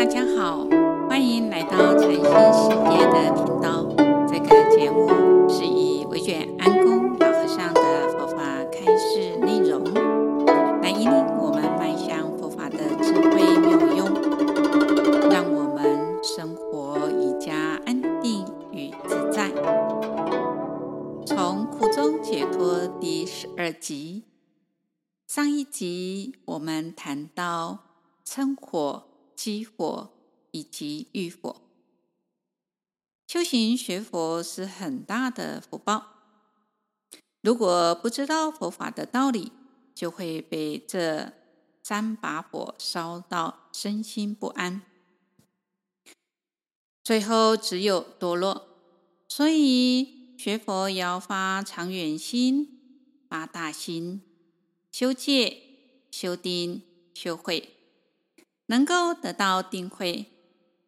大家好，欢迎来到禅心世界的频道。这个节目是以维卷安公老和尚的佛法开示内容，来引领我们迈向佛法的智慧妙用，让我们生活愈加安定与自在。从苦中解脱第十二集，上一集我们谈到称火。积火以及遇火，修行学佛是很大的福报。如果不知道佛法的道理，就会被这三把火烧到身心不安，最后只有堕落。所以学佛要发长远心、发大心，修戒、修定、修慧。能够得到定慧，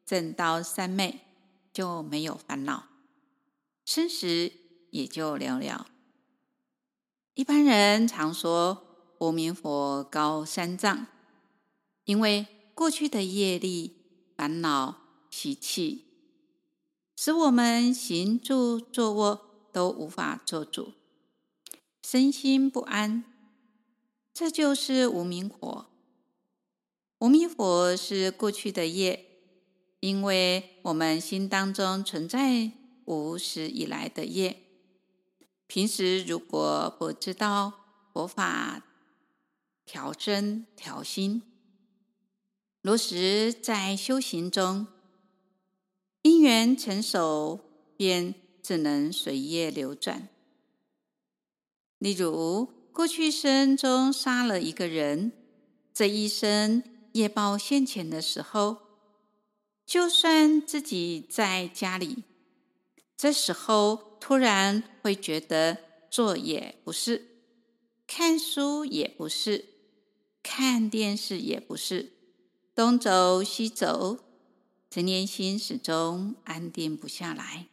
证到三昧，就没有烦恼，生死也就了了。一般人常说无明火高三丈，因为过去的业力、烦恼、习气，使我们行住坐卧都无法做主，身心不安，这就是无明火。无明火是过去的业，因为我们心当中存在无始以来的业。平时如果不知道佛法调身调心，落实在修行中，因缘成熟，便只能随业流转。例如，过去生中杀了一个人，这一生。夜报现前的时候，就算自己在家里，这时候突然会觉得坐也不是，看书也不是，看电视也不是，东走西走，陈年心始终安定不下来。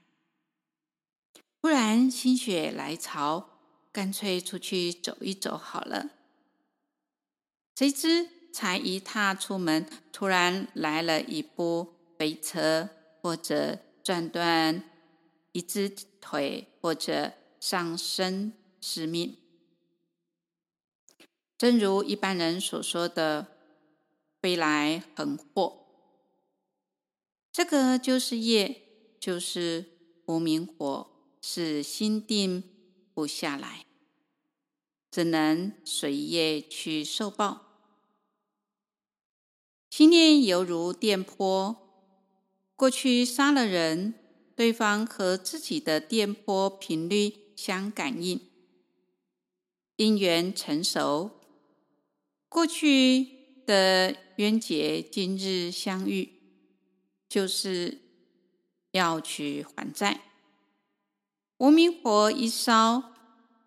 突然心血来潮，干脆出去走一走好了。谁知？才一踏出门，突然来了一部飞车，或者撞断一只腿，或者丧生失命。正如一般人所说的“飞来横祸”，这个就是业，就是无明火，是心定不下来，只能随业去受报。心念犹如电波，过去杀了人，对方和自己的电波频率相感应，因缘成熟，过去的冤结今日相遇，就是要去还债。无明火一烧，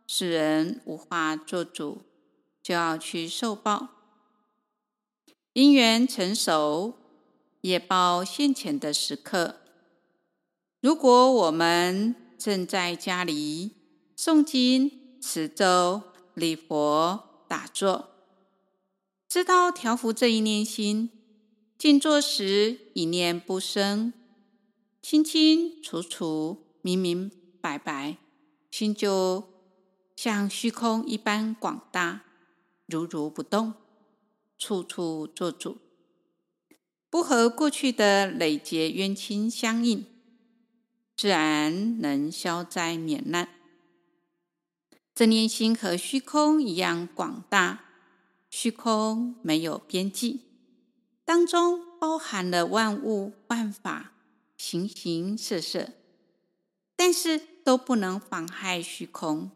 使人无法做主，就要去受报。因缘成熟，业报现前的时刻，如果我们正在家里诵经、持咒、礼佛、打坐，知道调伏这一念心，静坐时一念不生，清清楚楚、明明白白，心就像虚空一般广大，如如不动。处处做主，不和过去的累劫冤亲相应，自然能消灾免难。正念心和虚空一样广大，虚空没有边际，当中包含了万物万法，形形色色，但是都不能妨害虚空。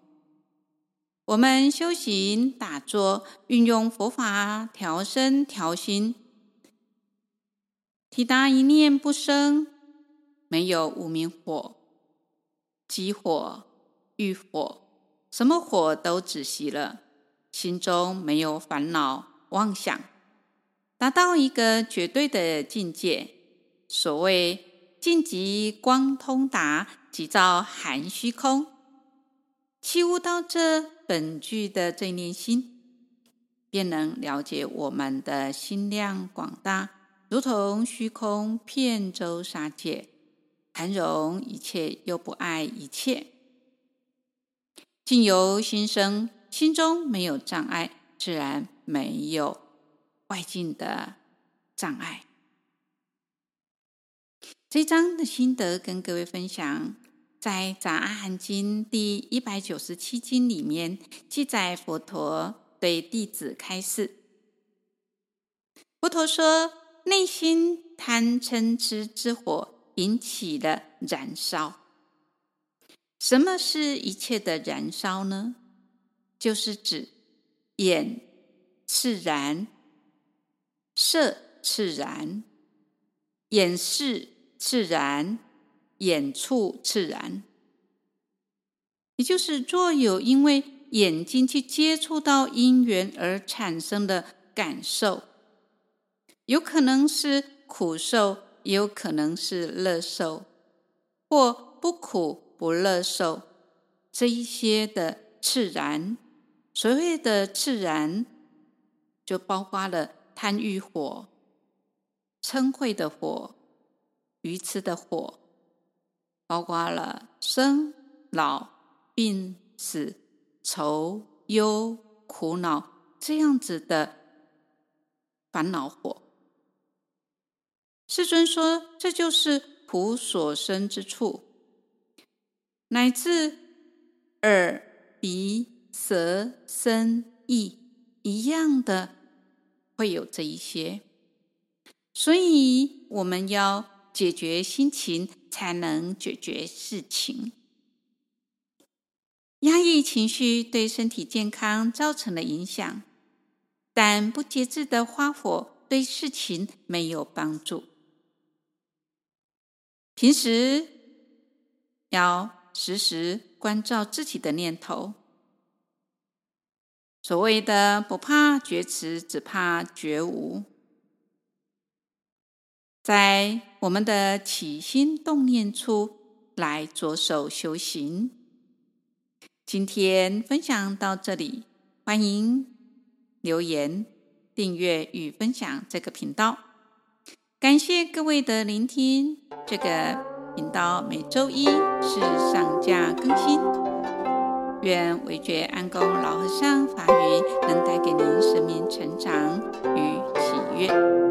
我们修行打坐，运用佛法调身调心，体达一念不生，没有无明火、急火、欲火，什么火都止息了，心中没有烦恼妄想，达到一个绝对的境界。所谓净极光通达，即照含虚空。起悟到这本具的这念心，便能了解我们的心量广大，如同虚空遍周沙界，涵容一切又不碍一切。境由心生，心中没有障碍，自然没有外境的障碍。这一章的心得跟各位分享，在《杂阿含经》第一百九十七经里面记载，佛陀对弟子开示。佛陀说：“内心贪嗔痴之火引起了燃烧。什么是一切的燃烧呢？就是指眼炽燃，色炽燃，眼识。”炽燃，眼触炽然，也就是若有因为眼睛去接触到因缘而产生的感受，有可能是苦受，也有可能是乐受，或不苦不乐受，这一些的炽然，所谓的炽然，就包括了贪欲火、嗔恚的火。愚痴的火，包括了生老病死、愁忧苦恼这样子的烦恼火。世尊说，这就是苦所生之处，乃至耳、鼻、舌、身、意一样的会有这一些，所以我们要。解决心情，才能解决事情。压抑情绪对身体健康造成了影响，但不节制的花火对事情没有帮助。平时要时时关照自己的念头。所谓的不怕觉迟，只怕觉无。在我们的起心动念处来着手修行。今天分享到这里，欢迎留言、订阅与分享这个频道。感谢各位的聆听。这个频道每周一是上架更新。愿韦觉安公老和尚法语能带给您生命成长与喜悦。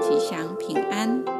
吉祥平安。